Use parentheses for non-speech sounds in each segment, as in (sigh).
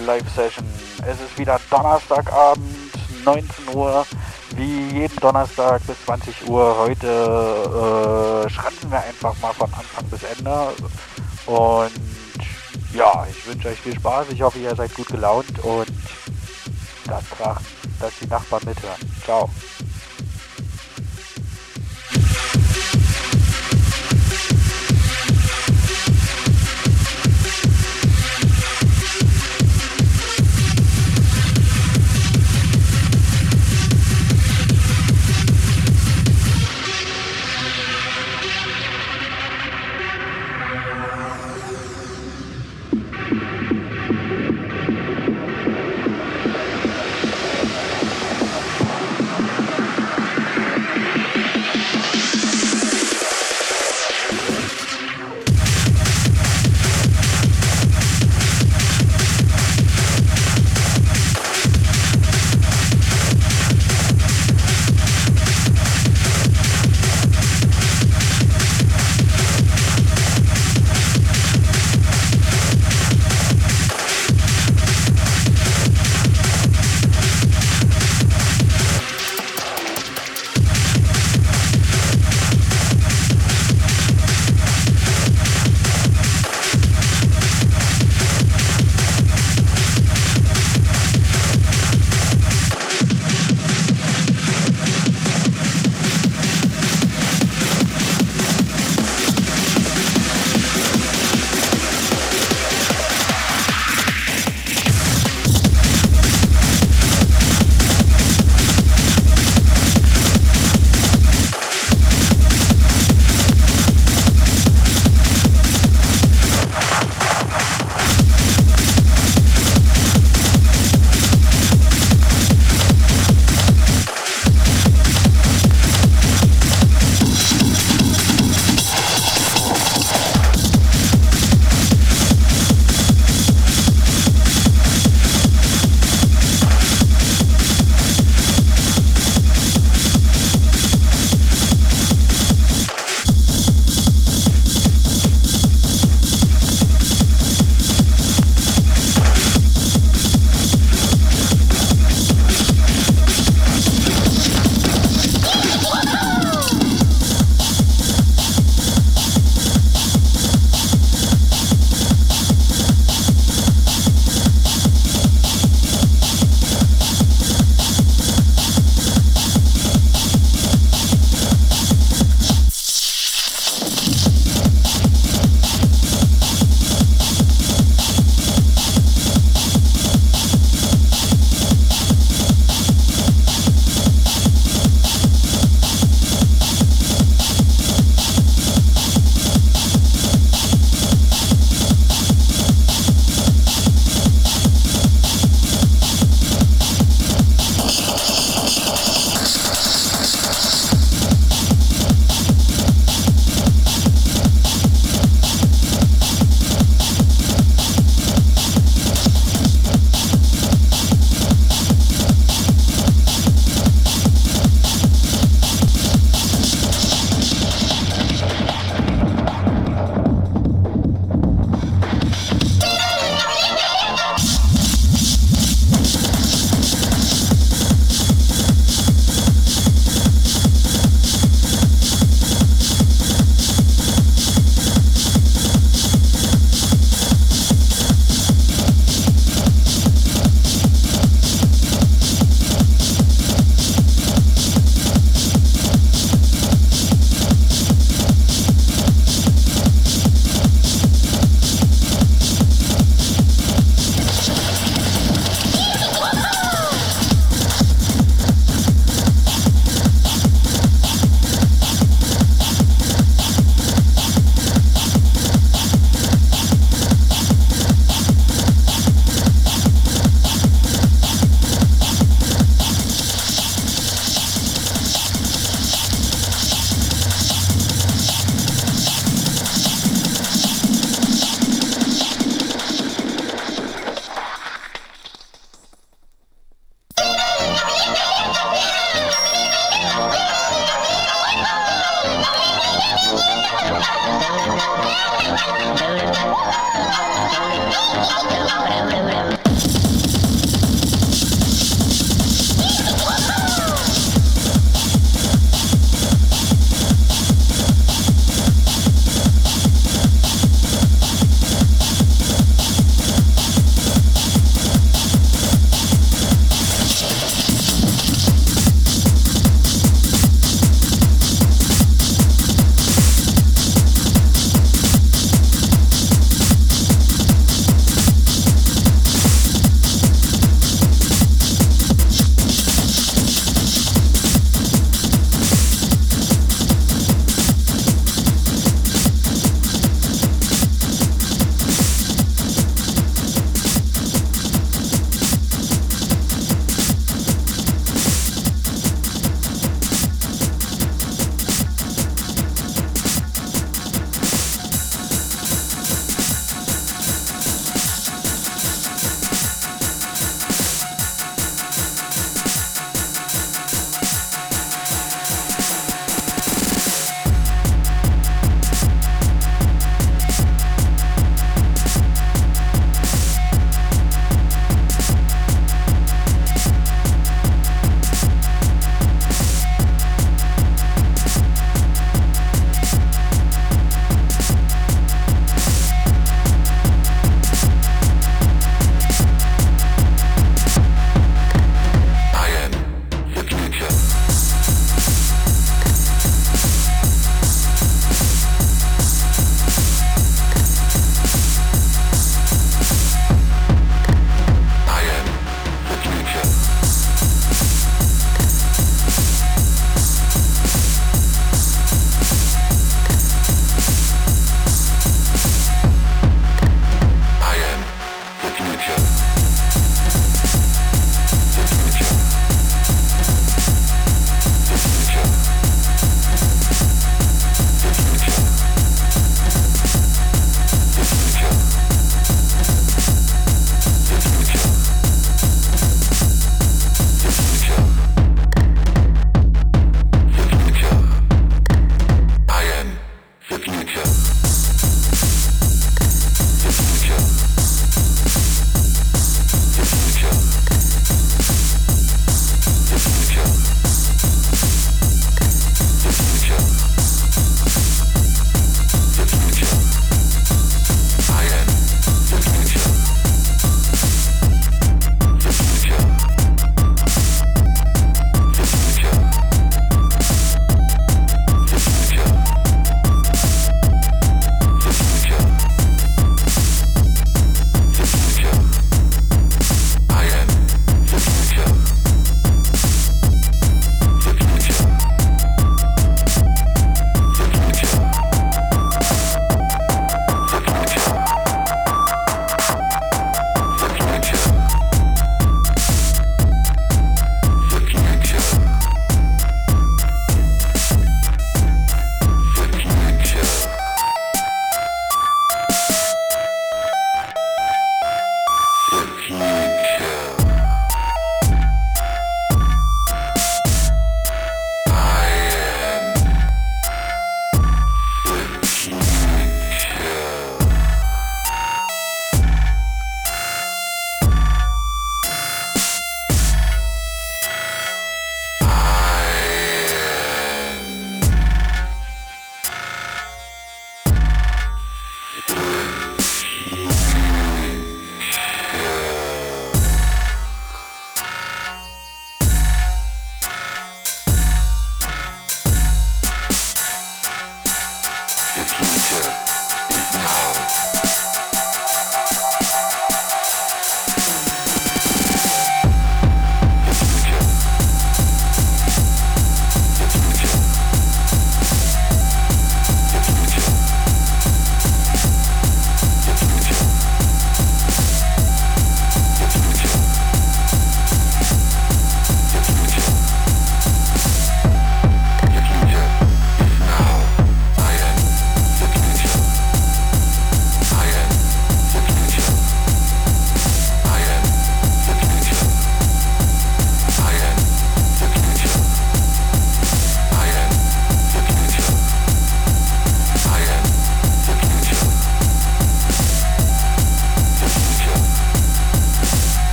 Zack McCoy Live Session. Es ist wieder Donnerstagabend, 19 Uhr, wie jeden Donnerstag bis 20 Uhr. Heute äh, schranzen wir einfach mal von Anfang bis Ende. Und ja, ich wünsche euch viel Spaß. Ich hoffe, ihr seid gut gelaunt und das Krachen, dass die Nachbarn mithören. Ciao.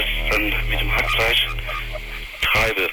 Ich dann mit dem Hackfleisch treibe.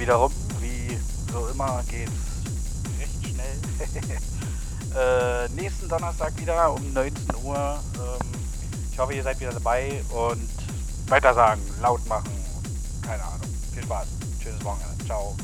Stunde wieder rum. Wie so immer geht's recht schnell. (laughs) äh, nächsten Donnerstag wieder um 19 Uhr. Ähm, ich hoffe, ihr seid wieder dabei und weiter sagen, laut machen. Keine Ahnung. Viel Spaß. Schönes Wochenende. Ciao.